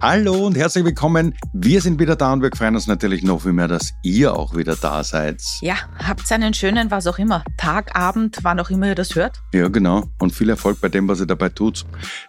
Hallo und herzlich willkommen. Wir sind wieder da und wir freuen uns natürlich noch viel mehr, dass ihr auch wieder da seid. Ja, habt einen schönen, was auch immer, Tag, Abend, wann auch immer ihr das hört. Ja, genau. Und viel Erfolg bei dem, was ihr dabei tut.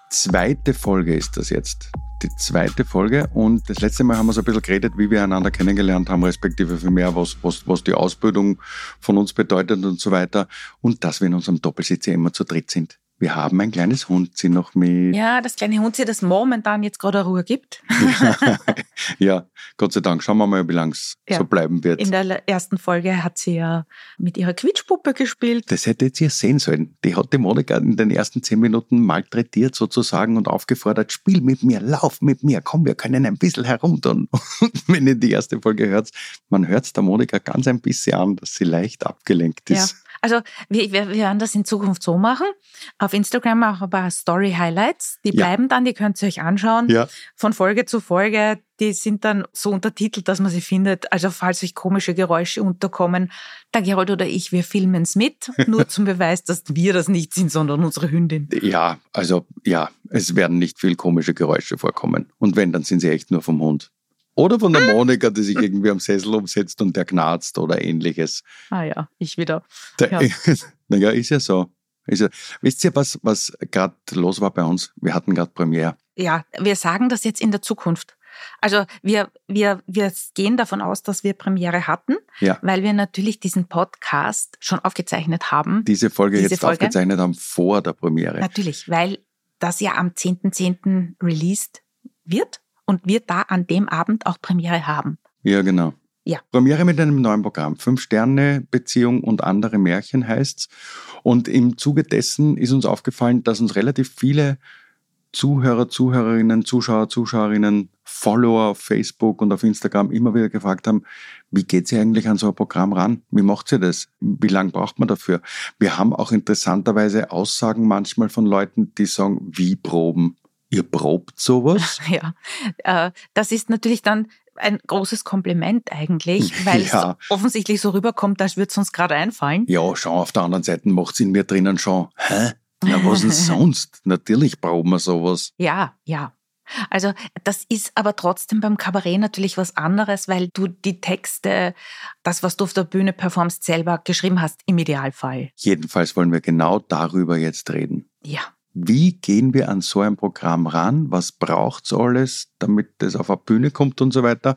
Zweite Folge ist das jetzt. Die zweite Folge und das letzte Mal haben wir so ein bisschen geredet, wie wir einander kennengelernt haben, respektive viel mehr, was, was, was die Ausbildung von uns bedeutet und so weiter. Und dass wir in unserem Doppelsitz ja immer zu dritt sind. Wir haben ein kleines Hundzi noch mit. Ja, das kleine Hundzi, das momentan jetzt gerade Ruhe gibt. ja, Gott sei Dank. Schauen wir mal, wie lange es ja. so bleiben wird. In der ersten Folge hat sie ja mit ihrer Quietschpuppe gespielt. Das hättet ihr sehen sollen. Die hat die Monika in den ersten zehn Minuten malträtiert sozusagen und aufgefordert, spiel mit mir, lauf mit mir, komm, wir können ein bisschen herumtun. Und wenn ihr die erste Folge hört, man hört es der Monika ganz ein bisschen an, dass sie leicht abgelenkt ist. Ja. Also wir, wir, werden das in Zukunft so machen. Auf Instagram auch ein paar Story-Highlights. Die bleiben ja. dann, die könnt ihr euch anschauen. Ja. Von Folge zu Folge. Die sind dann so untertitelt, dass man sie findet. Also falls euch komische Geräusche unterkommen, der Gerold oder ich, wir filmen es mit. Nur zum Beweis, dass wir das nicht sind, sondern unsere Hündin. Ja, also ja, es werden nicht viel komische Geräusche vorkommen. Und wenn, dann sind sie echt nur vom Hund. Oder von der Monika, die sich irgendwie am Sessel umsetzt und der knarzt oder ähnliches. Ah ja, ich wieder. Der, ja. naja, ist ja so. Ist ja, wisst ihr, was, was gerade los war bei uns? Wir hatten gerade Premiere. Ja, wir sagen das jetzt in der Zukunft. Also wir, wir, wir gehen davon aus, dass wir Premiere hatten, ja. weil wir natürlich diesen Podcast schon aufgezeichnet haben. Diese Folge diese jetzt Folge. aufgezeichnet haben vor der Premiere. Natürlich, weil das ja am 10.10. .10. released wird und wir da an dem Abend auch Premiere haben. Ja, genau. Ja. Premiere mit einem neuen Programm. Fünf-Sterne-Beziehung und andere Märchen heißt's. Und im Zuge dessen ist uns aufgefallen, dass uns relativ viele Zuhörer, Zuhörerinnen, Zuschauer, Zuschauerinnen, Follower auf Facebook und auf Instagram immer wieder gefragt haben, wie geht sie eigentlich an so ein Programm ran? Wie macht sie das? Wie lange braucht man dafür? Wir haben auch interessanterweise Aussagen manchmal von Leuten, die sagen, wie proben? Ihr probt sowas? Ja, äh, das ist natürlich dann ein großes Kompliment eigentlich, weil ja. es offensichtlich so rüberkommt, als würde es uns gerade einfallen. Ja, schau, auf der anderen Seite macht es in mir drinnen schon, hä? Na, was denn sonst? Natürlich proben wir sowas. Ja, ja. Also das ist aber trotzdem beim Kabarett natürlich was anderes, weil du die Texte, das, was du auf der Bühne performst, selber geschrieben hast, im Idealfall. Jedenfalls wollen wir genau darüber jetzt reden. Ja. Wie gehen wir an so ein Programm ran? Was braucht's alles, damit das auf eine Bühne kommt und so weiter?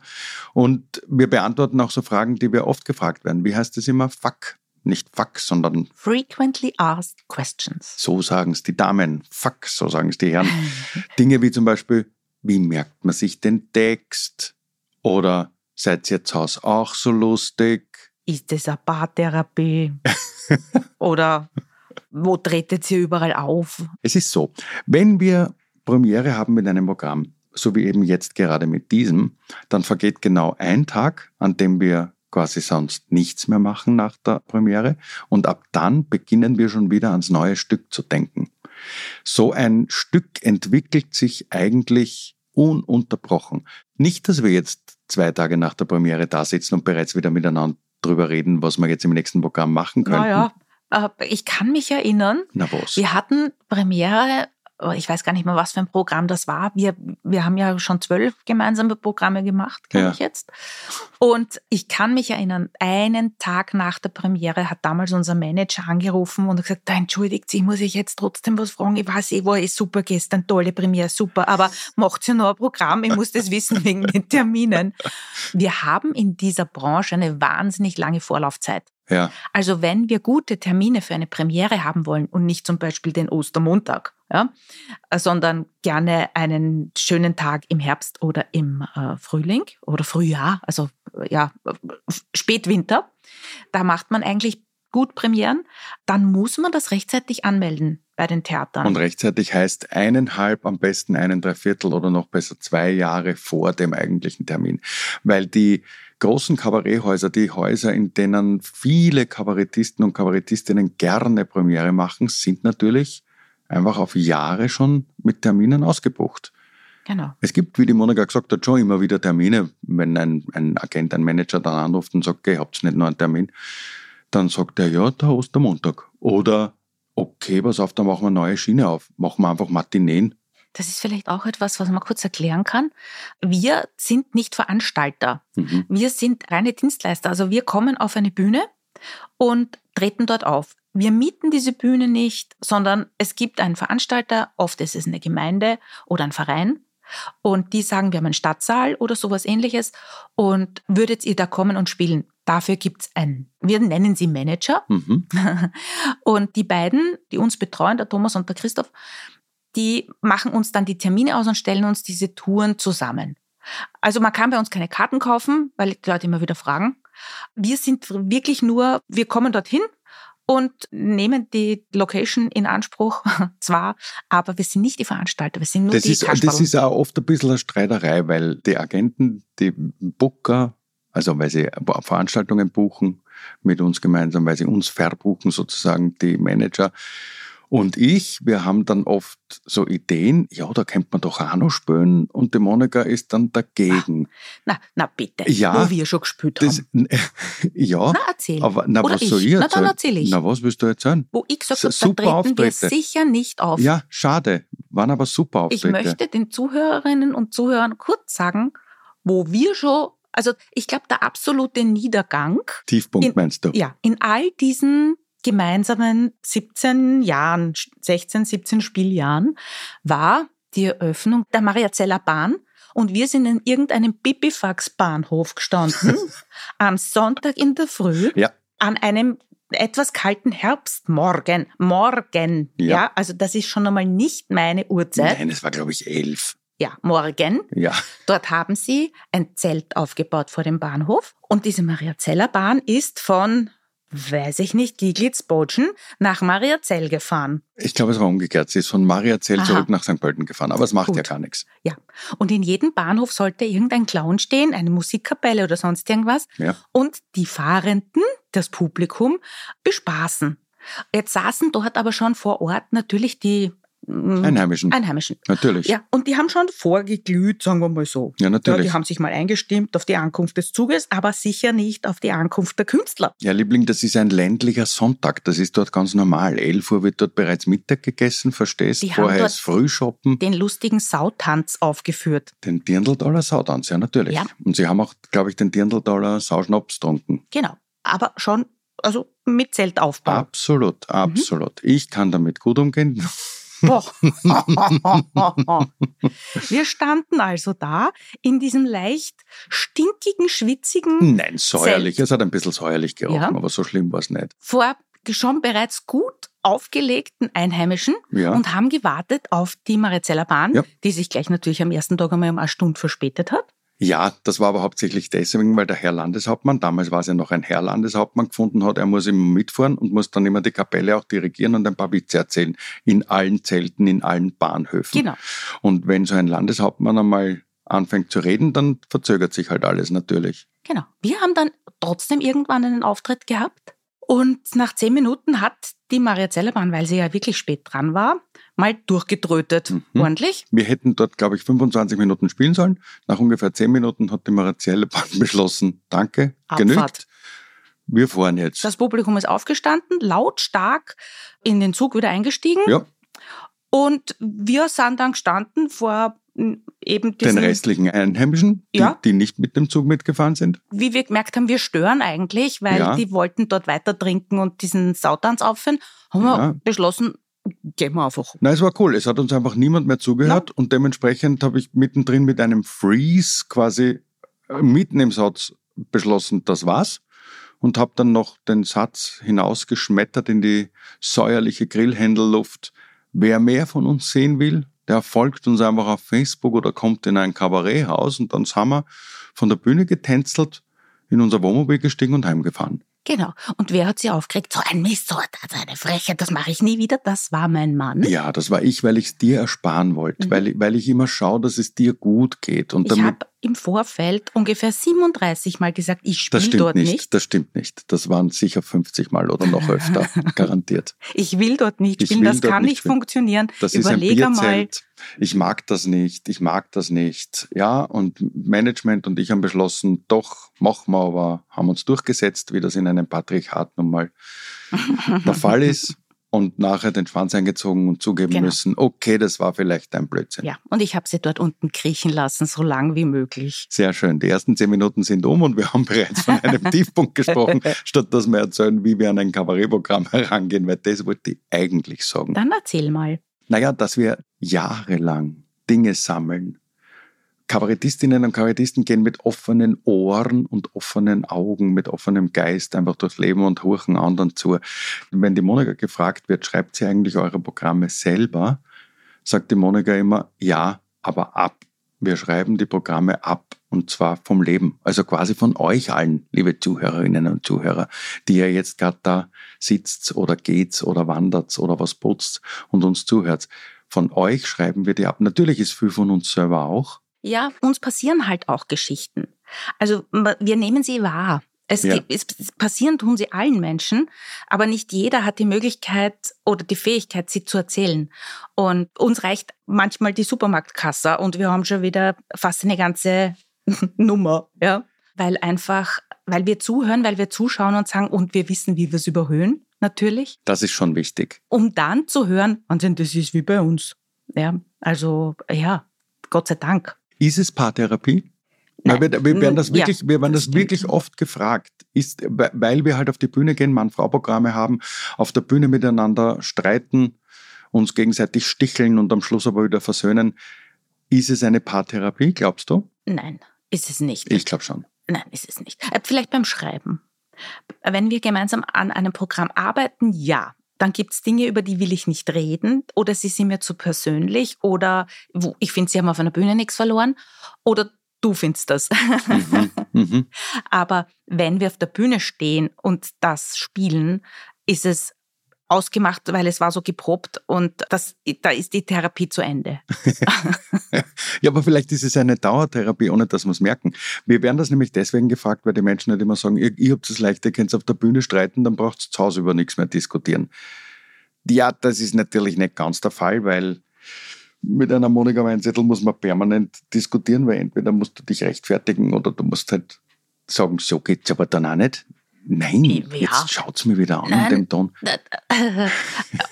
Und wir beantworten auch so Fragen, die wir oft gefragt werden. Wie heißt das immer? Fuck. Nicht fuck, sondern Frequently Asked Questions. So sagen es die Damen. Fuck, so sagen es die Herren. Dinge wie zum Beispiel, wie merkt man sich den Text? Oder seid ihr zu Hause auch so lustig? Ist das eine Paartherapie? Oder wo tretet ihr überall auf? Es ist so, wenn wir Premiere haben mit einem Programm, so wie eben jetzt gerade mit diesem, dann vergeht genau ein Tag, an dem wir quasi sonst nichts mehr machen nach der Premiere und ab dann beginnen wir schon wieder ans neue Stück zu denken. So ein Stück entwickelt sich eigentlich ununterbrochen. Nicht, dass wir jetzt zwei Tage nach der Premiere da sitzen und bereits wieder miteinander drüber reden, was wir jetzt im nächsten Programm machen können. Naja, ich kann mich erinnern, Na wir hatten Premiere, äh, ich weiß gar nicht mehr, was für ein Programm das war. Wir, wir haben ja schon zwölf gemeinsame Programme gemacht, glaube ja. ich jetzt. Und ich kann mich erinnern, einen Tag nach der Premiere hat damals unser Manager angerufen und gesagt, da entschuldigt Sie, muss ich jetzt trotzdem was fragen? Ich weiß eh, war eh super gestern, tolle Premiere, super, aber macht ja noch ein Programm, ich muss das wissen wegen den Terminen. Wir haben in dieser Branche eine wahnsinnig lange Vorlaufzeit. Ja. Also wenn wir gute Termine für eine Premiere haben wollen und nicht zum Beispiel den Ostermontag, ja, sondern gerne einen schönen Tag im Herbst oder im äh, Frühling oder Frühjahr, also ja, Spätwinter, da macht man eigentlich gut prämieren, dann muss man das rechtzeitig anmelden bei den Theatern. Und rechtzeitig heißt eineinhalb, am besten einen Dreiviertel oder noch besser zwei Jahre vor dem eigentlichen Termin. Weil die großen Kabaretthäuser, die Häuser, in denen viele Kabarettisten und Kabarettistinnen gerne Premiere machen, sind natürlich einfach auf Jahre schon mit Terminen ausgebucht. Genau. Es gibt, wie die Monika gesagt hat, schon immer wieder Termine, wenn ein, ein Agent, ein Manager dann anruft und sagt, okay, habt ihr nicht nur einen Termin, dann sagt er, ja, der Ostermontag. Oder, okay, pass auf, dann machen wir eine neue Schiene auf. Machen wir einfach Matineen. Das ist vielleicht auch etwas, was man kurz erklären kann. Wir sind nicht Veranstalter. Mhm. Wir sind reine Dienstleister. Also wir kommen auf eine Bühne und treten dort auf. Wir mieten diese Bühne nicht, sondern es gibt einen Veranstalter, oft ist es eine Gemeinde oder ein Verein, und die sagen, wir haben einen Stadtsaal oder sowas ähnliches und würdet ihr da kommen und spielen? Dafür gibt es einen, wir nennen sie Manager. Mhm. Und die beiden, die uns betreuen, der Thomas und der Christoph, die machen uns dann die Termine aus und stellen uns diese Touren zusammen. Also man kann bei uns keine Karten kaufen, weil die Leute immer wieder fragen. Wir sind wirklich nur, wir kommen dorthin und nehmen die Location in Anspruch zwar, aber wir sind nicht die Veranstalter, wir sind nur das die ist, Das ist auch oft ein bisschen eine Streiterei, weil die Agenten, die Booker, also weil sie Veranstaltungen buchen mit uns gemeinsam, weil sie uns verbuchen sozusagen, die Manager, und ich, wir haben dann oft so Ideen, ja, da könnte man doch auch noch spielen. Und die Monika ist dann dagegen. Na, na bitte, ja, wo wir schon gespielt haben. Das, ja, na, erzähl. aber na, Oder was soll ich Na, erzählen? dann erzähl ich. Na, was willst du erzählen? Wo ich gesagt habe, Super da treten wir sicher nicht auf. Ja, schade. Waren aber super Auftritte. ich möchte den Zuhörerinnen und Zuhörern kurz sagen, wo wir schon, also ich glaube, der absolute Niedergang, Tiefpunkt in- meinst du? ja, in all diesen gemeinsamen 17 Jahren, 16, 17 Spieljahren war die Eröffnung der Mariazeller Bahn. Und wir sind in irgendeinem Bibifax-Bahnhof gestanden, am Sonntag in der Früh, Ja. an einem etwas kalten Herbstmorgen. Morgen. Ja. Ja. also das ist schon einmal nicht meine Uhrzeit. Nein, es war, glaube ich, elf. Ja, morgen. Ja. Dort haben sie ein Zelt aufgebaut vor dem Bahnhof. Und diese Mariazeller Bahn ist von, weiß ich nicht, Gieglitz-Botschen nach Mariazell gefahren. Ich glaube, es war umgekehrt. Sie ist von Mariazell Aha. zurück nach St. Pölten gefahren. Aber es macht Gut. ja gar nichts. Ja. Und in jedem Bahnhof sollte irgendein Clown stehen, eine Musikkapelle oder sonst irgendwas. Ja. Und die Fahrenden, das Publikum, bespaßen. Jetzt saßen dort aber schon vor Ort natürlich die Einheimischen. Einheimischen. Natürlich. Ja, und die haben schon vorgeglüht, sagen wir mal so. Ja, Ja, natürlich. die haben sich mal eingestimmt auf die Ankunft des Zuges, aber sicher nicht auf die Ankunft der Künstler. Ja, Liebling, das ist ein ländlicher Sonntag. Das ist dort ganz normal. 11 Uhr wird dort bereits Mittag gegessen, verstehst? Die haben Vorher dort ist Frühshoppen. Den lustigen Sautanz aufgeführt. Den Dirndl-Dollar Sautanz, ja, natürlich. Ja. Und sie haben auch, glaube ich, den Dirndl-Dollar Sauschnaps getrunken. Genau. Aber schon, also mit Zeltaufbau. Absolut, Mhm. absolut. Ich kann damit gut umgehen. Wir standen also da in diesem leicht stinkigen, schwitzigen, Nein, säuerlich. Zelt. Es hat ein bisschen säuerlich gerochen, Ja. aber so schlimm war es nicht. vor schon bereits gut aufgelegten Einheimischen Ja. und haben gewartet auf die Marizeller Bahn, Ja. die sich gleich natürlich am ersten Tag einmal um eine Stunde verspätet hat. Ja, das war aber hauptsächlich deswegen, weil der Herr Landeshauptmann, damals war es ja noch ein Herr Landeshauptmann, gefunden hat, er muss immer mitfahren und muss dann immer die Kapelle auch dirigieren und ein paar Witze erzählen. In allen Zelten, in allen Bahnhöfen. Genau. Und wenn so ein Landeshauptmann einmal anfängt zu reden, dann verzögert sich halt alles natürlich. Genau. Wir haben dann trotzdem irgendwann einen Auftritt gehabt. Und nach zehn Minuten hat die Mariazeller Bahn, weil sie ja wirklich spät dran war, mal durchgetrötet. Mhm. Ordentlich. Wir hätten dort, glaube ich, 25 Minuten spielen sollen. Nach ungefähr 10 Minuten hat die Marizielle Bahn beschlossen, danke, Abfahrt. genügt. Wir fahren jetzt. Das Publikum ist aufgestanden, lautstark in den Zug wieder eingestiegen. ja, Und wir sind dann gestanden vor eben den diesen, restlichen Einheimischen, die, Ja. die nicht mit dem Zug mitgefahren sind. wie wir gemerkt haben, wir stören eigentlich, weil Ja. die wollten dort weiter trinken und diesen Sautanz aufführen. Haben wir Ja. beschlossen, gehen wir einfach. Na, es war cool. Es hat uns einfach niemand mehr zugehört und dementsprechend habe ich mittendrin mit einem Freeze quasi äh, mitten im Satz beschlossen, das war's. Und habe dann noch den Satz hinausgeschmettert in die säuerliche Grillhändelluft. Wer mehr von uns sehen will, der folgt uns einfach auf Facebook oder kommt in ein Kabaretthaus und dann sind wir von der Bühne getänzelt, in unser Wohnmobil gestiegen und heimgefahren. Genau. Und wer hat sie aufgeregt? So ein Mist, so eine Freche, das mache ich nie wieder. Das war mein Mann. Ja, das war ich, weil ich es dir ersparen wollte, mhm. weil, weil ich immer schaue, dass es dir gut geht. Und ich habe im Vorfeld ungefähr 37 Mal gesagt, ich spiele dort nicht, nicht. Das stimmt nicht. Das waren sicher 50 Mal oder noch öfter, garantiert. Ich will dort nicht spielen, das kann nicht funktionieren. Das Überleg ist ein Bierzelt. Ich mag das nicht, ich mag das nicht. Ja, und Management und ich haben beschlossen, doch, machen wir, aber haben uns durchgesetzt, wie das in einem Patriarchat nun mal der Fall ist und nachher den Schwanz eingezogen und zugeben genau. müssen, okay, das war vielleicht ein Blödsinn. Ja, und ich habe sie dort unten kriechen lassen, so lang wie möglich. Sehr schön. Die ersten zehn Minuten sind um und wir haben bereits von einem Tiefpunkt gesprochen, statt dass wir erzählen, wie wir an ein Kabarettprogramm herangehen, weil das wollte ich eigentlich sagen. Dann erzähl mal. Naja, dass wir jahrelang Dinge sammeln, Kabarettistinnen und Kabarettisten gehen mit offenen Ohren und offenen Augen, mit offenem Geist einfach durchs Leben und horchen anderen zu. Wenn die Monika gefragt wird, schreibt sie eigentlich eure Programme selber, sagt die Monika immer, ja, aber ab. Wir schreiben die Programme ab und zwar vom Leben, also quasi von euch allen, liebe Zuhörerinnen und Zuhörer, die ihr jetzt gerade da sitzt oder geht oder wandert oder was putzt und uns zuhört. Von euch schreiben wir die ab. Natürlich ist viel von uns selber auch, ja, uns passieren halt auch Geschichten. Also wir nehmen sie wahr. Es, ja. es, passieren tun sie allen Menschen, aber nicht jeder hat die Möglichkeit oder die Fähigkeit, sie zu erzählen. Und uns reicht manchmal die Supermarktkasse und wir haben schon wieder fast eine ganze Nummer, ja, weil einfach, weil wir zuhören, weil wir zuschauen und sagen und wir wissen, wie wir es überhöhen, natürlich. Das ist schon wichtig. Um dann zu hören, Wahnsinn, das ist wie bei uns. Ja, also ja, Gott sei Dank. Ist es Paartherapie? Nein. Wir, wir werden das wirklich, ja, wir werden das, das wirklich oft gefragt. Ist, weil wir halt auf die Bühne gehen, Mann-Frau-Programme haben, auf der Bühne miteinander streiten, uns gegenseitig sticheln und am Schluss aber wieder versöhnen. Ist es eine Paartherapie, glaubst du? Nein, ist es nicht. Ich glaube schon. Nein, ist es nicht. Äh, vielleicht beim Schreiben. Wenn wir gemeinsam an einem Programm arbeiten, ja dann gibt es Dinge, über die will ich nicht reden oder sie sind mir zu persönlich oder ich finde, sie haben auf einer Bühne nichts verloren oder du findest das. Mhm, mhm. Aber wenn wir auf der Bühne stehen und das spielen, ist es ausgemacht, weil es war so geprobt und das, da ist die Therapie zu Ende. ja, aber vielleicht ist es eine Dauertherapie, ohne dass wir es merken. Wir werden das nämlich deswegen gefragt, weil die Menschen nicht immer sagen, ihr, ihr habt es leicht, ihr könnt auf der Bühne streiten, dann braucht es zu Hause über nichts mehr diskutieren. Ja, das ist natürlich nicht ganz der Fall, weil mit einer Monika Weinzettel muss man permanent diskutieren, weil entweder musst du dich rechtfertigen oder du musst halt sagen, so geht es aber dann auch nicht. Nein, ja. jetzt schaut's mir wieder an nein, in dem Ton.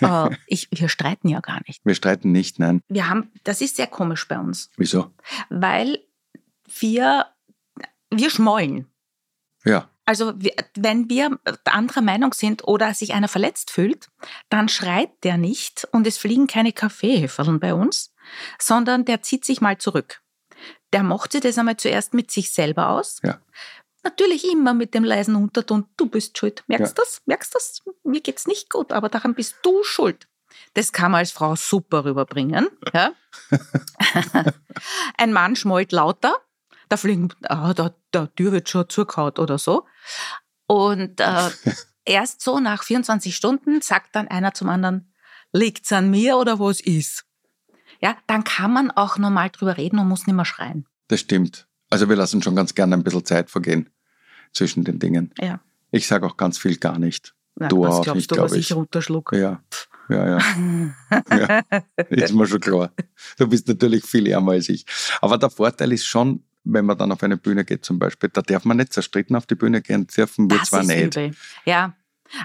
oh, ich, wir streiten ja gar nicht. Wir streiten nicht, nein. Wir haben, das ist sehr komisch bei uns. Wieso? Weil wir, wir schmollen. Ja. Also wenn wir anderer Meinung sind oder sich einer verletzt fühlt, dann schreit der nicht und es fliegen keine Kaffeehäferln bei uns, sondern der zieht sich mal zurück. Der sich das einmal zuerst mit sich selber aus. Ja. Natürlich immer mit dem leisen Unterton, du bist schuld. Merkst du ja. das? Merkst du das? Mir geht's nicht gut, aber daran bist du schuld. Das kann man als Frau super rüberbringen. Ja? Ein Mann schmollt lauter, da fliegen, ah, der, der Tür wird schon zugehaut oder so. Und äh, erst so nach 24 Stunden sagt dann einer zum anderen, liegt's an mir oder was ist? Ja, dann kann man auch normal drüber reden und muss nicht mehr schreien. Das stimmt. Also wir lassen schon ganz gerne ein bisschen Zeit vergehen zwischen den Dingen. Ja. Ich sage auch ganz viel gar nicht. Ja, du was auch glaubst nicht, du, was ich runterschluck? Ja, ja, ja. ja. Ist mir schon klar. Du bist natürlich viel ärmer als ich. Aber der Vorteil ist schon, wenn man dann auf eine Bühne geht zum Beispiel, da darf man nicht zerstritten auf die Bühne gehen, dürfen wir das zwar nicht. Übel. Ja,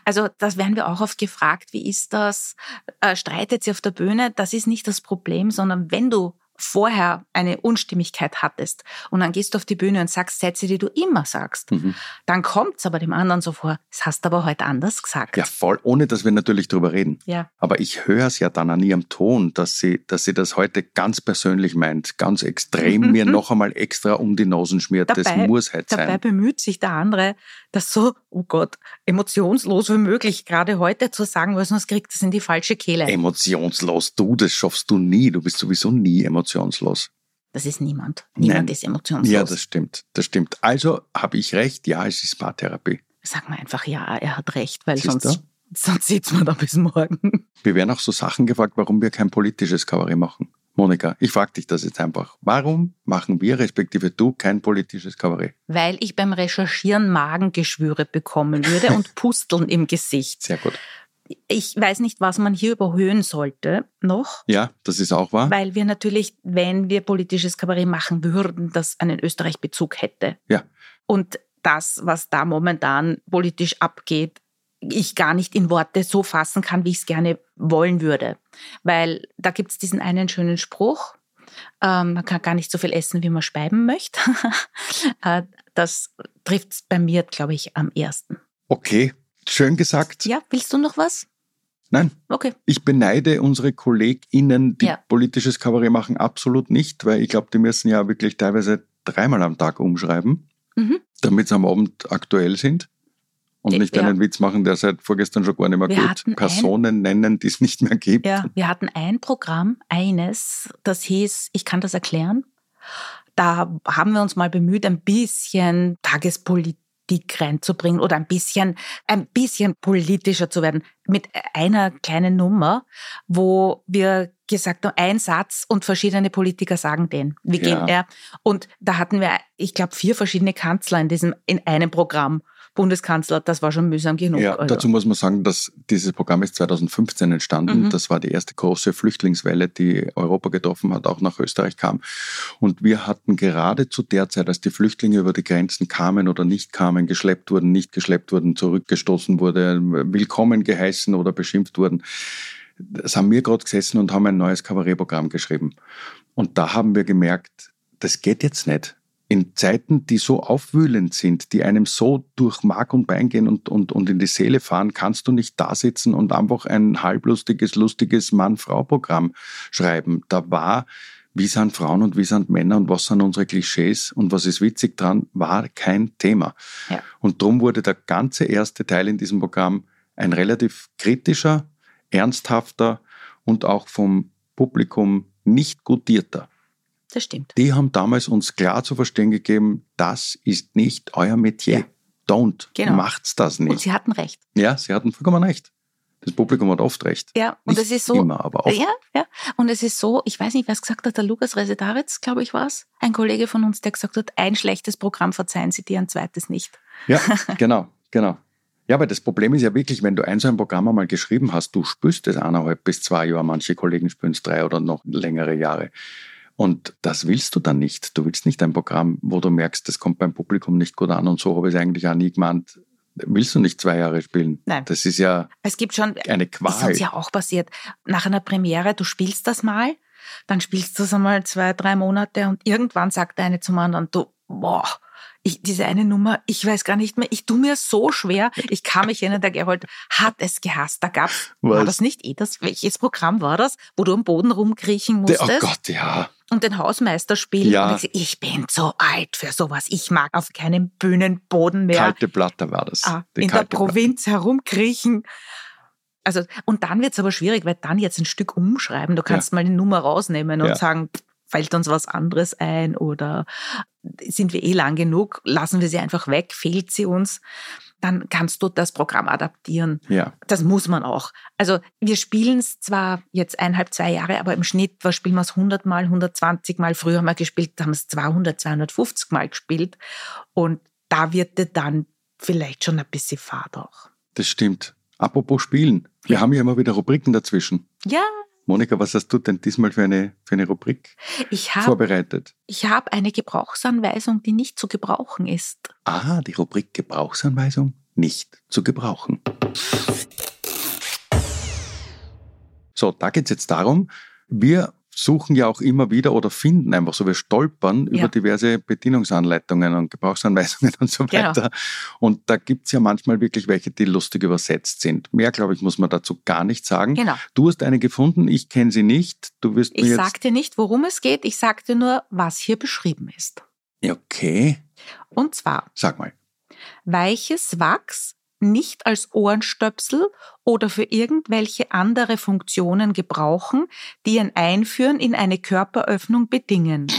also das werden wir auch oft gefragt, wie ist das? Äh, streitet sie auf der Bühne? Das ist nicht das Problem, sondern wenn du vorher eine Unstimmigkeit hattest und dann gehst du auf die Bühne und sagst Sätze, die du immer sagst, mhm. dann kommt es aber dem anderen so vor, das hast du aber heute anders gesagt. Ja, voll, ohne dass wir natürlich drüber reden. Ja. Aber ich höre es ja dann an ihrem Ton, dass sie, dass sie das heute ganz persönlich meint, ganz extrem mir noch einmal extra um die Nosen schmiert. Dabei, das muss halt dabei sein. Dabei bemüht sich der andere, das so, oh Gott, emotionslos wie möglich gerade heute zu sagen, weil sonst kriegt es in die falsche Kehle. Emotionslos, du, das schaffst du nie. Du bist sowieso nie emotionslos emotionslos. Das ist niemand. Niemand Nein. ist emotionslos. Ja, das stimmt. Das stimmt. Also habe ich recht, ja, es ist Paartherapie. sagen wir einfach, ja, er hat recht, weil Siehst sonst, sonst sitzen wir da bis morgen. Wir werden auch so Sachen gefragt, warum wir kein politisches Kabarett machen. Monika, ich frage dich das jetzt einfach. Warum machen wir, respektive du, kein politisches Kabarett? Weil ich beim Recherchieren Magengeschwüre bekommen würde und Pusteln im Gesicht. Sehr gut. Ich weiß nicht, was man hier überhöhen sollte noch. Ja, das ist auch wahr. Weil wir natürlich, wenn wir politisches Kabarett machen würden, das einen Österreich-Bezug hätte. Ja. Und das, was da momentan politisch abgeht, ich gar nicht in Worte so fassen kann, wie ich es gerne wollen würde. Weil da gibt es diesen einen schönen Spruch, ähm, man kann gar nicht so viel essen, wie man speiben möchte. Äh, das trifft bei mir, glaube ich, am ersten. Okay, schön gesagt. Ja, willst du noch was? Nein. Okay. Ich beneide unsere KollegInnen, die ja. politisches Kabarett machen, absolut nicht, weil ich glaube, die müssen ja wirklich teilweise dreimal am Tag umschreiben, mhm. damit sie am Abend aktuell sind und äh, nicht ja. einen Witz machen, der seit vorgestern schon gar nicht mehr wir gut. Personen ein, nennen, die es nicht mehr gibt. Ja, wir hatten ein Programm, eines, das hieß, ich kann das erklären. Da haben wir uns mal bemüht, ein bisschen Tagespolitik reinzubringen oder ein bisschen, ein bisschen politischer zu werden mit einer kleinen Nummer, wo wir gesagt haben, ein Satz und verschiedene Politiker sagen den. Wie gehen ja. er? Und da hatten wir, ich glaube, vier verschiedene Kanzler in diesem, in einem Programm. Bundeskanzler, das war schon mühsam genug. Ja, also. dazu muss man sagen, dass dieses Programm ist 2015 entstanden. Mhm. Das war die erste große Flüchtlingswelle, die Europa getroffen hat, auch nach Österreich kam. Und wir hatten gerade zu der Zeit, als die Flüchtlinge über die Grenzen kamen oder nicht kamen, geschleppt wurden, nicht geschleppt wurden, zurückgestoßen wurde, willkommen geheißen oder beschimpft wurden, das haben wir gerade gesessen und haben ein neues Kabarettprogramm geschrieben. Und da haben wir gemerkt, das geht jetzt nicht in Zeiten, die so aufwühlend sind, die einem so durch Mark und Bein gehen und, und, und in die Seele fahren, kannst du nicht da sitzen und einfach ein halblustiges, lustiges Mann-Frau-Programm schreiben. Da war, wie sind Frauen und wie sind Männer und was sind unsere Klischees und was ist witzig dran, war kein Thema. Ja. Und darum wurde der ganze erste Teil in diesem Programm ein relativ kritischer, ernsthafter und auch vom Publikum nicht gutierter das stimmt. Die haben damals uns klar zu verstehen gegeben, das ist nicht euer Metier. Ja. Don't. Genau. Macht's das nicht. Und sie hatten recht. Ja, sie hatten vollkommen recht. Das Publikum hat oft recht. Ja, und es ist so. Immer, aber oft. Ja, ja. Und es ist so, ich weiß nicht, wer es gesagt hat, der Lukas Resetaritz, glaube ich, war es. Ein Kollege von uns, der gesagt hat, ein schlechtes Programm verzeihen Sie dir, ein zweites nicht. Ja, genau, genau. Ja, aber das Problem ist ja wirklich, wenn du ein so ein Programm einmal geschrieben hast, du spürst es eineinhalb bis zwei Jahre, manche Kollegen spüren es drei oder noch längere Jahre. Und das willst du dann nicht. Du willst nicht ein Programm, wo du merkst, das kommt beim Publikum nicht gut an und so habe ich es eigentlich auch nie gemeint. Willst du nicht zwei Jahre spielen? Nein. Das ist ja es gibt schon, eine Qual. Ist uns ja auch passiert. Nach einer Premiere, du spielst das mal, dann spielst du es einmal zwei, drei Monate und irgendwann sagt der eine zum anderen, du, boah, ich, diese eine Nummer, ich weiß gar nicht mehr, ich tu mir so schwer. Ich kann mich erinnern, der Gerold hat es gehasst. Da gab's, Was? war das nicht eh das, welches Programm war das, wo du am Boden rumkriechen musstest? oh Gott, ja. Und den Hausmeister spielen. Ja. Und ich, ich bin zu alt für sowas. Ich mag auf keinem Bühnenboden mehr. Kalte Platte war das. Ah, in der Provinz Platte. herumkriechen. Also, und dann wird's aber schwierig, weil dann jetzt ein Stück umschreiben. Du kannst ja. mal eine Nummer rausnehmen und ja. sagen, fällt uns was anderes ein oder sind wir eh lang genug, lassen wir sie einfach weg, fehlt sie uns, dann kannst du das Programm adaptieren. Ja. Das muss man auch. Also wir spielen es zwar jetzt eineinhalb, zwei Jahre, aber im Schnitt was spielen wir es 100 Mal, 120 Mal. Früher haben wir gespielt, haben es 200, 250 Mal gespielt und da wird dann vielleicht schon ein bisschen Fahrt auch. Das stimmt. Apropos Spielen. Wir ja. haben ja immer wieder Rubriken dazwischen. Ja, Monika, was hast du denn diesmal für eine, für eine Rubrik ich hab, vorbereitet? Ich habe eine Gebrauchsanweisung, die nicht zu gebrauchen ist. Ah, die Rubrik Gebrauchsanweisung nicht zu gebrauchen. So, da geht es jetzt darum, wir suchen ja auch immer wieder oder finden einfach so, wir stolpern ja. über diverse Bedienungsanleitungen und Gebrauchsanweisungen und so genau. weiter. Genau. Und da gibt's ja manchmal wirklich welche, die lustig übersetzt sind. Mehr, glaube ich, muss man dazu gar nicht sagen. Genau. Du hast eine gefunden, ich kenne sie nicht. Du wirst ich sagte nicht, worum es geht, ich sagte nur, was hier beschrieben ist. Okay. Und zwar. Sag mal. Weiches Wachs nicht als Ohrenstöpsel oder für irgendwelche andere Funktionen gebrauchen, die ein Einführen in eine Körperöffnung bedingen.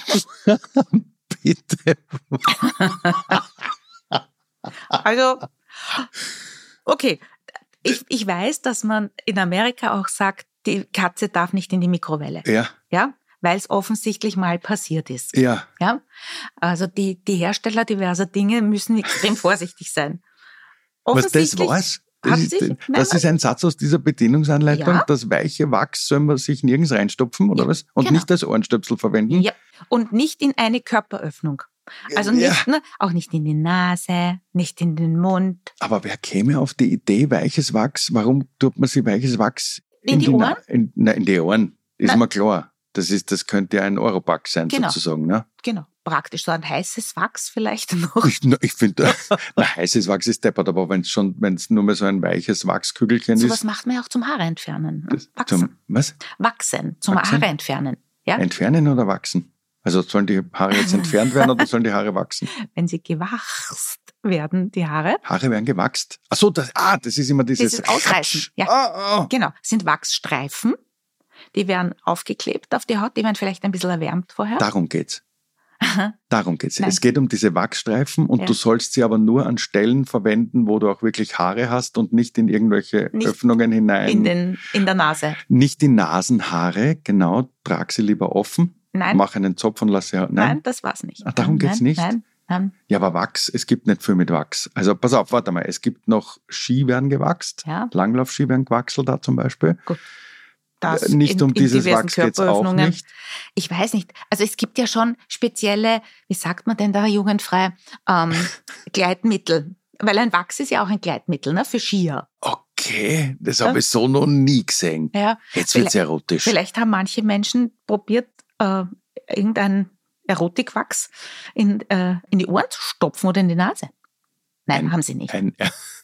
Bitte. also, Okay, ich, ich weiß, dass man in Amerika auch sagt, die Katze darf nicht in die Mikrowelle. Ja. Ja, weil es offensichtlich mal passiert ist. Ja. Ja. Also die, die Hersteller diverser Dinge müssen extrem vorsichtig sein. Was das war's? Das ist, sich, das ist, ein Satz aus dieser Bedienungsanleitung. Ja. Das weiche Wachs soll man sich nirgends reinstopfen, oder Ja, was? Und genau. nicht als Ohrenstöpsel verwenden. Ja. Und nicht in eine Körperöffnung. Also nicht, ne, auch nicht in die Nase, nicht in den Mund. Aber wer käme auf die Idee, weiches Wachs? Warum tut man sich weiches Wachs In die Na- Ohren? In, nein, in die Ohren. Ist Nein. mir klar. Das, ist, das könnte ja ein Oropax sein, Genau. sozusagen. Ne? Genau. Praktisch so ein heißes Wachs vielleicht noch. Ich, ich finde, heißes Wachs ist deppert, aber wenn es schon, wenn es nur mehr so ein weiches Wachskügelchen Sowas ist. macht man ja auch zum Haare entfernen. ne? Wachsen. Zum, was? Wachsen, zum Wachsen? Haare entfernen. Ja? Entfernen oder wachsen? Also sollen die Haare jetzt entfernt werden oder sollen die Haare wachsen? Wenn sie gewachst werden, die Haare. Haare werden gewachst. Ach so, das, ah, das ist immer dieses Dieses Ausreißen, ja. Ah, ah. Genau, sind Wachsstreifen. Die werden aufgeklebt auf die Haut, die werden vielleicht ein bisschen erwärmt vorher. Darum geht's. Darum geht's. Nein. Es geht um diese Wachsstreifen und Ja. du sollst sie aber nur an Stellen verwenden, wo du auch wirklich Haare hast und nicht in irgendwelche Nicht Öffnungen hinein. in, den, in der Nase. nicht die Nasenhaare, genau, trag sie lieber offen. Nein, Mach einen Zopf und lass sie. Nein? nein, das war's nicht. Ah, darum nein, geht's nicht? Nein, nein, Ja, aber Wachs, es gibt nicht viel mit Wachs. Also pass auf, warte mal, es gibt noch Ski werden gewachst. ja, Langlaufski werden gewachselt da zum Beispiel. Das Äh, nicht in, um dieses Wachs geht's auch nicht. Ich weiß nicht. Also es gibt ja schon spezielle, wie sagt man denn da jugendfrei, ähm, Gleitmittel. Weil ein Wachs ist ja auch ein Gleitmittel, ne, für Skier. Okay, das habe ich so noch nie gesehen. Ja, Jetzt wird's erotisch. vielleicht haben manche Menschen probiert, äh, irgendein Erotikwachs in, äh, in die Ohren zu stopfen oder in die Nase. Nein, Ein- haben sie nicht. Ein,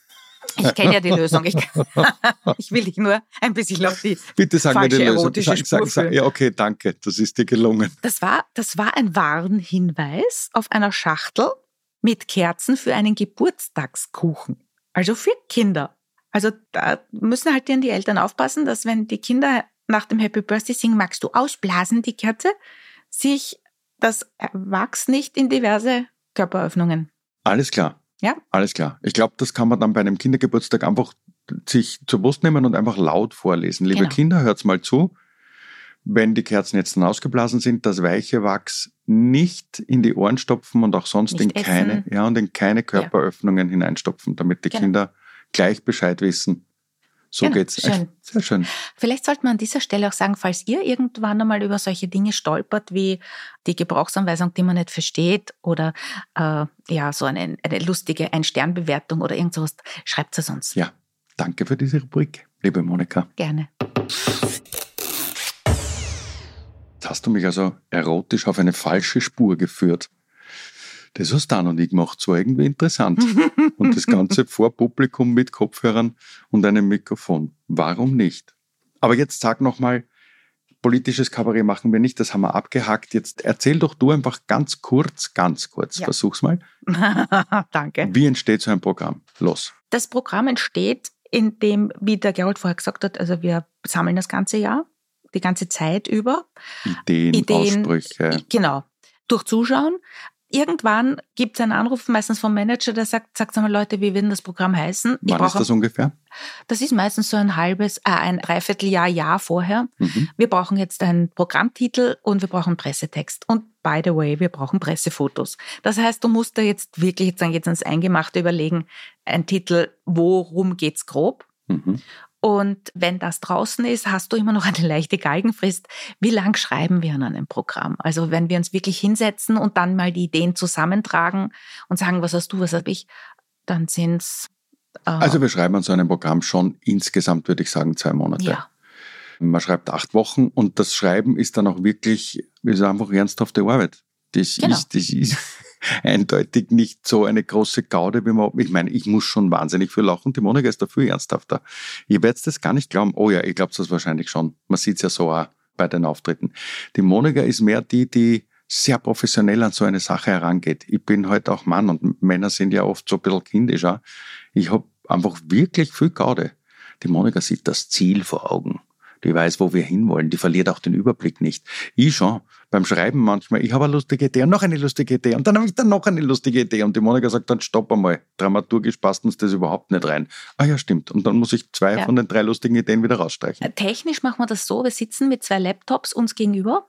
Ich kenne ja die Lösung. Ich, ich will dich nur ein bisschen auf die. bitte sag mir die Falsche Lösung. erotische Sag, sag, sag, ja, okay, danke. Das ist dir gelungen. Das war, das war ein Warnhinweis auf einer Schachtel mit Kerzen für einen Geburtstagskuchen. Also für Kinder. Also da müssen halt dann die Eltern aufpassen, dass wenn die Kinder nach dem Happy Birthday singen, magst du ausblasen, die Kerze, sich das Wachs nicht in diverse Körperöffnungen. Alles klar. Ja. Alles klar. Ich glaube, das kann man dann bei einem Kindergeburtstag einfach sich zur Brust nehmen und einfach laut vorlesen. Liebe Genau. Kinder, hört's mal zu. Wenn die Kerzen jetzt dann ausgeblasen sind, das weiche Wachs nicht in die Ohren stopfen und auch sonst Nicht in keine, ja, und in keine Körperöffnungen hineinstopfen, damit die Genau. Kinder gleich Bescheid wissen. So Genau, geht's. schön. Sehr schön. Vielleicht sollte man an dieser Stelle auch sagen, falls ihr irgendwann einmal über solche Dinge stolpert, wie die Gebrauchsanweisung, die man nicht versteht, oder äh, ja, so eine, eine lustige Ein-Stern-Bewertung oder irgend sowas, schreibt es uns Ja. Danke für diese Rubrik, liebe Monika. gerne. Jetzt hast du mich also erotisch auf eine falsche Spur geführt. Das hast du noch nie gemacht. Das war irgendwie interessant. Und das Ganze vor Publikum mit Kopfhörern und einem Mikrofon. Warum nicht? Aber jetzt sag nochmal, politisches Kabarett machen wir nicht, das haben wir abgehakt. Jetzt erzähl doch du einfach ganz kurz, ganz kurz, Ja. versuch's mal. Danke. Wie entsteht so ein Programm? Los. Das Programm entsteht, indem, wie der Gerold vorher gesagt hat, also wir sammeln das ganze Jahr, die ganze Zeit über. Ideen, Ideen, Aussprüche. Genau. Durch Zuschauen. Irgendwann gibt es einen Anruf, meistens vom Manager, der sagt, sagt mal Leute, wie wird denn das Programm heißen? Ich Wann ist brauche- das ungefähr? Das ist meistens so ein halbes, äh, ein Dreivierteljahr, Jahr vorher. Mhm. Wir brauchen jetzt einen Programmtitel und wir brauchen Pressetext. Und by the way, wir brauchen Pressefotos. Das heißt, du musst da jetzt wirklich jetzt, jetzt ans Eingemachte überlegen, ein Titel, worum geht's grob? Mhm. Und wenn das draußen ist, hast du immer noch eine leichte Galgenfrist. Wie lang schreiben wir an einem Programm? Also wenn wir uns wirklich hinsetzen und dann mal die Ideen zusammentragen und sagen, was hast du, was habe ich, dann sind's äh, Also wir schreiben an so einem Programm schon insgesamt, würde ich sagen, zwei Monate. ja, Man schreibt acht Wochen und das Schreiben ist dann auch wirklich, wie so einfach ernsthafte Arbeit. Das Genau. ist, das ist eindeutig nicht so eine große Gaude, wie man, ich meine, ich muss schon wahnsinnig viel lachen. Die Monika ist dafür ernsthafter. Ich werde das gar nicht glauben. Oh ja, ich glaube das wahrscheinlich schon. Man sieht es ja so auch bei den Auftritten. Die Monika ist mehr die, die sehr professionell an so eine Sache herangeht. Ich bin heute auch Mann und Männer sind ja oft so ein bisschen kindisch. Auch. Ich habe einfach wirklich viel Gaude. Die Monika sieht das Ziel vor Augen. Die weiß, wo wir hinwollen. Die verliert auch den Überblick nicht. Ich schon. Beim Schreiben manchmal, ich habe eine lustige Idee und noch eine lustige Idee und dann habe ich dann noch eine lustige Idee und die Monika sagt dann, stopp einmal, dramaturgisch passt uns das überhaupt nicht rein. Ah ja, stimmt. Und dann muss ich zwei ja. von den drei lustigen Ideen wieder rausstreichen. Äh, technisch machen wir das so, wir sitzen mit zwei Laptops uns gegenüber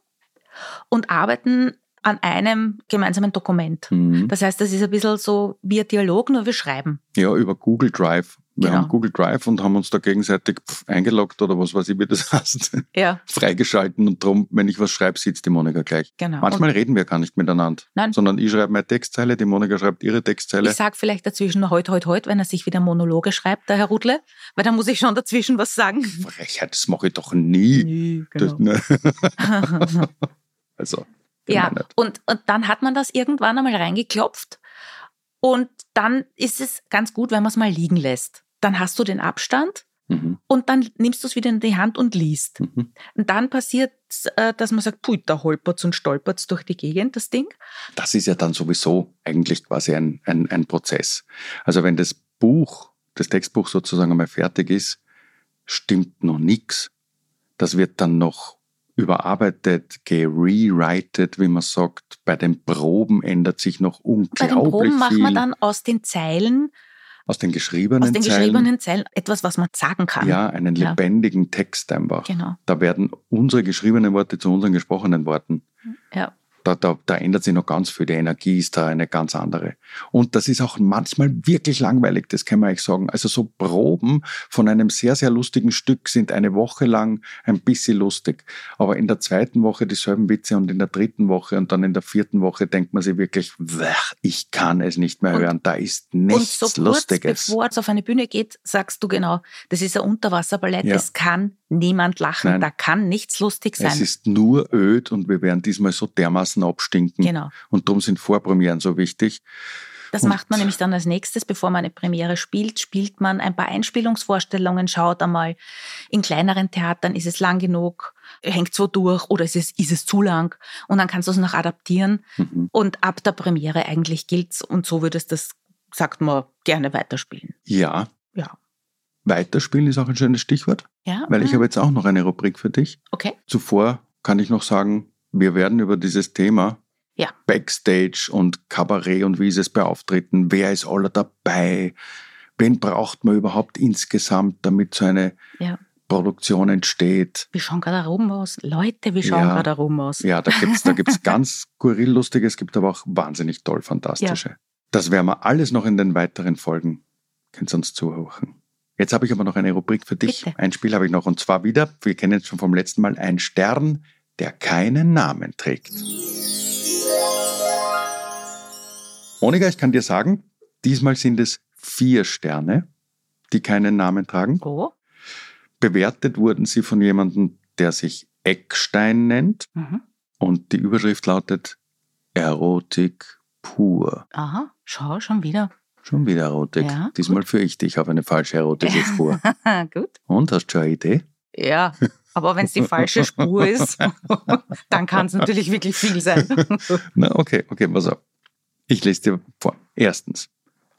und arbeiten an einem gemeinsamen Dokument. Mhm. Das heißt, das ist ein bisschen so wie ein Dialog, nur wir schreiben. Ja, über Google Drive. Wir genau. haben Google Drive und haben uns da gegenseitig eingeloggt oder was weiß ich, wie das heißt, ja. freigeschalten und darum, wenn ich was schreibe, sitzt die Monika gleich. Genau. Manchmal und reden wir gar nicht miteinander, Nein. sondern ich schreibe meine Textzeile, die Monika schreibt ihre Textzeile. Ich sage vielleicht dazwischen heute, heute, heute, wenn er sich wieder Monologe schreibt, der Herr Rudle, weil dann muss ich schon dazwischen was sagen. Frechheit, das mache ich doch nie. nie genau. Das, ne. also. Ja, und, und dann hat man das irgendwann einmal reingeklopft und dann ist es ganz gut, wenn man es mal liegen lässt. Dann hast du den Abstand mhm. und dann nimmst du es wieder in die Hand und liest. Mhm. Und dann passiert äh, dass man sagt, pui, da holpert's und stolpert's durch die Gegend, das Ding. Das ist ja dann sowieso eigentlich quasi ein, ein, ein Prozess. Also wenn das Buch, das Textbuch sozusagen einmal fertig ist, stimmt noch nichts. Das wird dann noch überarbeitet, gerewritet, wie man sagt. Bei den Proben ändert sich noch unglaublich viel. Bei den Proben macht man dann aus den Zeilen aus den geschriebenen Zeilen. Aus den geschriebenen Zeilen etwas, was man sagen kann. Ja, einen lebendigen ja. Text einfach. Genau. Da werden unsere geschriebenen Worte zu unseren gesprochenen Worten. Ja da, da, da ändert sich noch ganz viel. Die Energie ist da eine ganz andere. Und das ist auch manchmal wirklich langweilig, das kann man euch sagen. Also so Proben von einem sehr, sehr lustigen Stück sind eine Woche lang ein bisschen lustig. Aber in der zweiten Woche dieselben Witze und in der dritten Woche und dann in der vierten Woche denkt man sich wirklich, ich kann es nicht mehr hören. Und, da ist nichts und so kurz Lustiges. Bevor es auf eine Bühne geht, sagst du genau, das ist ein Unterwasserballett, ja. es kann niemand lachen, Nein. da kann nichts lustig sein. Es ist nur öd und wir werden diesmal so dermaßen abstinken. Genau. Und darum sind Vorpremieren so wichtig. Das und macht man nämlich dann als nächstes, bevor man eine Premiere spielt, spielt man ein paar Einspielungsvorstellungen, schaut einmal, in kleineren Theatern ist es lang genug, hängt so durch oder ist es, ist es zu lang und dann kannst du es noch adaptieren mhm. und ab der Premiere eigentlich gilt's und so würdest das, sagt man, gerne weiterspielen. Ja. Ja. Weiterspielen ist auch ein schönes Stichwort. Ja. Weil ich mhm. habe jetzt auch noch eine Rubrik für dich. Okay. Zuvor kann ich noch sagen, wir werden über dieses Thema ja. Backstage und Kabarett und wie ist es bei Auftritten, wer ist alle dabei, wen braucht man überhaupt insgesamt, damit so eine ja. Produktion entsteht. Wir schauen gerade rum aus. Leute, wir schauen ja, gerade rum aus. Ja, da gibt es da gibt's ganz skurril lustige, es gibt aber auch wahnsinnig toll fantastische. Ja. Das werden wir alles noch in den weiteren Folgen, könnt ihr uns zuhören. Jetzt habe ich aber noch eine Rubrik für dich. Bitte. Ein Spiel habe ich noch und zwar wieder, wir kennen es schon vom letzten Mal, ein Stern, der keinen Namen trägt. Monika, ich kann dir sagen, diesmal sind es vier Sterne, die keinen Namen tragen. Oh. Bewertet wurden sie von jemandem, der sich Eckstein nennt. Mhm. Und die Überschrift lautet Erotik pur. Aha, schau, schon wieder. Schon wieder Erotik. Ja, Diesmal gut. führe ich dich auf eine falsche erotische Spur. gut. Und hast du schon eine Idee? Ja, aber wenn es die falsche Spur ist, dann kann es natürlich wirklich viel sein. Na, okay, okay, pass auf. Ich lese dir vor. Erstens,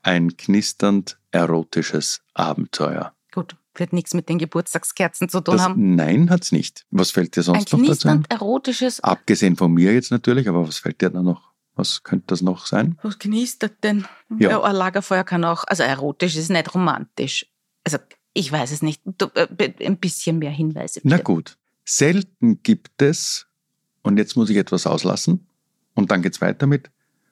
ein knisternd erotisches Abenteuer. Gut, wird nichts mit den Geburtstagskerzen zu tun das, haben. Nein, hat es nicht. Was fällt dir sonst ein noch dazu ein? erotisches. Abgesehen von mir jetzt natürlich, aber was fällt dir da noch? Was könnte das noch sein? Was knistert denn? Ja. ja, ein Lagerfeuer kann auch, also erotisch ist nicht romantisch. Also ich weiß es nicht. Du, äh, ein bisschen mehr Hinweise. Bitte. Na gut. Selten gibt es, und jetzt muss ich etwas auslassen, und dann geht es weiter mit,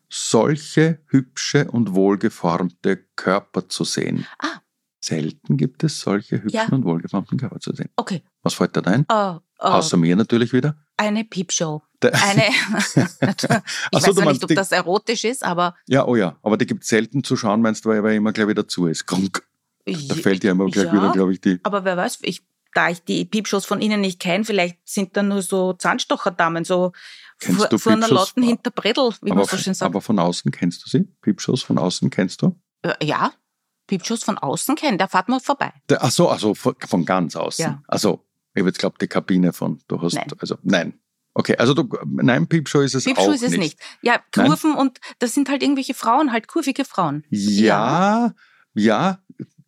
solche hübsche und wohlgeformte Körper zu sehen. Ah. Selten gibt es solche hübschen ja. und wohlgeformten Körper zu sehen. Okay. Was fällt da ein? Oh, oh. Außer mir natürlich wieder. Eine Piepshow. Eine, ich also, weiß ja nicht, ob die, das erotisch ist, aber. Ja, oh ja, aber die gibt es selten zu schauen, meinst du, weil er immer gleich wieder zu ist. Grunk. Da fällt ja immer gleich ja, wieder, glaube ich, die. Aber wer weiß, ich, da ich die Piepshows von Ihnen nicht kenne, vielleicht sind da nur so Zahnstocherdamen, so von einer Lotten hinter Bredel, wie aber, man so schön sagt. Aber von außen kennst du sie? Piepshows von außen kennst du? Äh, ja, Piepshows von außen kennen, da fahrt man vorbei. Der, ach so, also von, ganz außen. Ja. Also, ich habe jetzt glaubt, die Kabine von, du hast, nein. also, nein. Okay, also du, nein, Piepshow ist es Piepshow auch ist es nicht. nicht. Ja, Kurven nein? und das sind halt irgendwelche Frauen, halt kurvige Frauen. Ja, ja, ja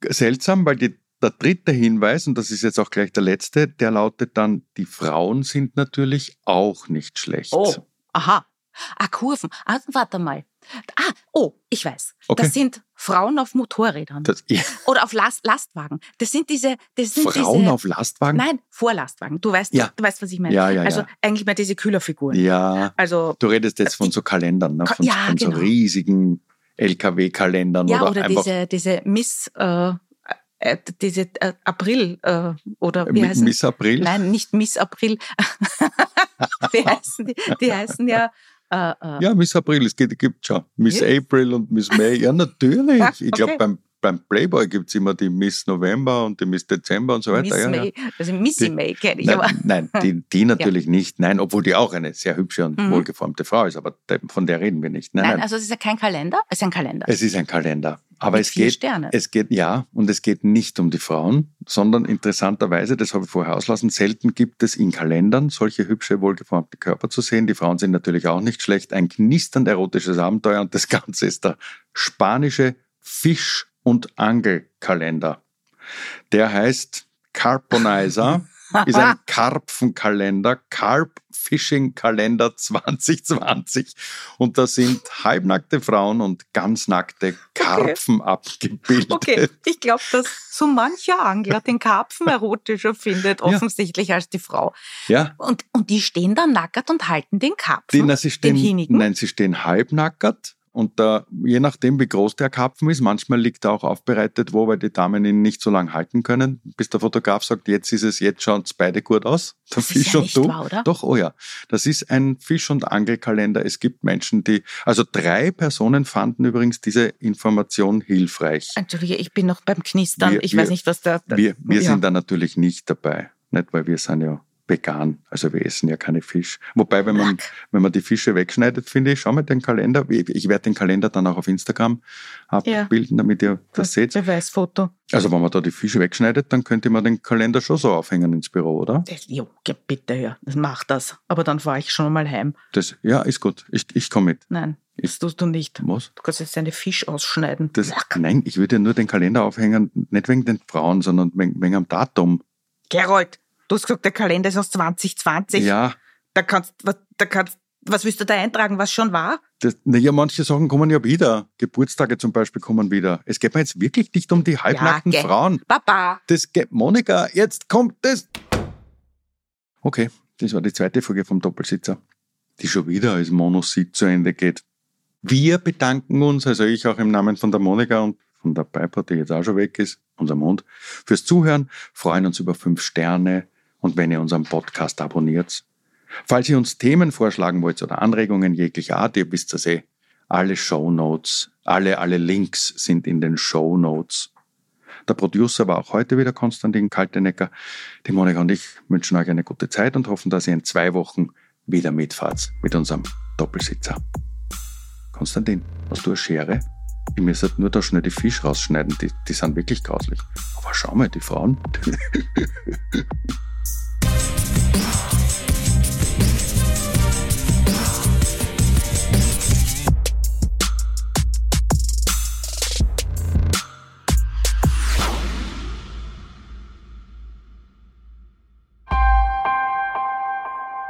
seltsam, weil die der dritte Hinweis, und das ist jetzt auch gleich der letzte, der lautet dann, die Frauen sind natürlich auch nicht schlecht. Oh, aha. Ah, Kurven. Ah, warte mal. Ah, oh, ich weiß. Okay. Das sind Frauen auf Motorrädern. Das, ja. Oder auf Last, Lastwagen. Das sind diese. Das sind Frauen diese, auf Lastwagen? Nein, Vorlastwagen. Du weißt, ja. du weißt, was ich meine. Ja, ja, also ja. eigentlich mal diese Kühlerfiguren. Ja. Also, du redest jetzt von so Kalendern, ne? von, ja, von genau. so riesigen LKW-Kalendern. Ja, oder, oder einfach diese, diese Miss. Äh, äh, diese äh, April äh, oder wie heißen Miss April? Nein, nicht Miss April. wie heißen die? Die heißen ja äh, äh. Ja, Miss April, es gibt, gibt schon. Miss. April und Miss May. Ja, natürlich. Okay. Ich glaube, beim, beim Playboy gibt es immer die Miss November und die Miss Dezember und so weiter. Miss ja, May, also Missy May kenne ich nein, aber. Nein, die, die natürlich ja. nicht. Nein, obwohl die auch eine sehr hübsche und mhm. wohlgeformte Frau ist, aber von der reden wir nicht. Nein, nein, also es ist ja kein Kalender, es ist ein Kalender. Es ist ein Kalender. Aber Mit es geht, Sterne. es geht, ja, und es geht nicht um die Frauen, sondern interessanterweise, das habe ich vorher auslassen, selten gibt es in Kalendern solche hübsche, wohlgeformte Körper zu sehen. Die Frauen sind natürlich auch nicht schlecht. Ein knisternd erotisches Abenteuer und das Ganze ist der spanische Fisch- und Angelkalender. Der heißt Carponizer. ist ein Karpfenkalender, Carp Fishing Kalender 2020. Und da sind halbnackte Frauen und ganz nackte Karpfen okay. abgebildet. Okay, ich glaube, dass so mancher Angler den Karpfen erotischer findet, offensichtlich ja. als die Frau. Ja. Und, und die stehen da nackert und halten den Karpfen. Die, na, sie stehen, den nein, sie stehen halbnackert und da, je nachdem, wie groß der Karpfen ist, manchmal liegt er auch aufbereitet wo, weil die Damen ihn nicht so lange halten können, bis der Fotograf sagt, jetzt ist es, jetzt schauen es beide gut aus. Der das Fisch ist ja und du. Wahr? Doch, oh ja. Das ist ein Fisch- und Angelkalender. Es gibt Menschen, die, also drei Personen fanden übrigens diese Information hilfreich. Entschuldige, ich bin noch beim Knistern. Wir, ich wir, weiß nicht, was da. da wir wir ja. sind da natürlich nicht dabei. Nicht, weil wir sind ja vegan. Also wir essen ja keine Fisch. Wobei, wenn man, wenn man die Fische wegschneidet, finde ich, schau mal den Kalender. Ich werde den Kalender dann auch auf Instagram abbilden, ja. damit ihr das, das seht. Beweisfoto. Also wenn man da die Fische wegschneidet, dann könnte man den Kalender schon so aufhängen ins Büro, oder? Jo, bitte, ja. Das macht das. Aber dann fahre ich schon mal heim. Das, ja, ist gut. Ich, ich komme mit. Nein. Das tust du nicht. Was? Du kannst jetzt einen Fisch ausschneiden. Das, nein, ich würde nur den Kalender aufhängen, nicht wegen den Frauen, sondern wegen, wegen am Datum. Gerold, Du hast gesagt, der Kalender ist aus 2020. Ja. Da kannst, was, da kannst, was willst du da eintragen, was schon war? Naja, manche Sachen kommen ja wieder. Geburtstage zum Beispiel kommen wieder. Es geht mir jetzt wirklich nicht um die halbnackten ja, Frauen. Papa. Das geht, Monika, jetzt kommt das. Okay, das war die zweite Folge vom Doppelsitzer, die schon wieder als Monosit zu Ende geht. Wir bedanken uns, also ich auch im Namen von der Monika und von der Piper, die jetzt auch schon weg ist, unserem Hund, fürs Zuhören, freuen uns über fünf Sterne, und wenn ihr unseren Podcast abonniert. Falls ihr uns Themen vorschlagen wollt oder Anregungen jeglicher Art, ihr wisst das eh, alle Show Notes, alle, alle Links sind in den Show Notes. Der Producer war auch heute wieder Konstantin Kaltenecker. Die Monika und ich wünschen euch eine gute Zeit und hoffen, dass ihr in zwei Wochen wieder mitfahrt mit unserem Doppelsitzer. Konstantin, hast du eine Schere? Ich müsste nur da schnell die Fisch rausschneiden, die, die sind wirklich grauslich. Aber schau mal, die Frauen.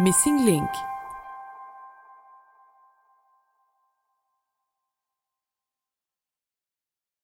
Missing Link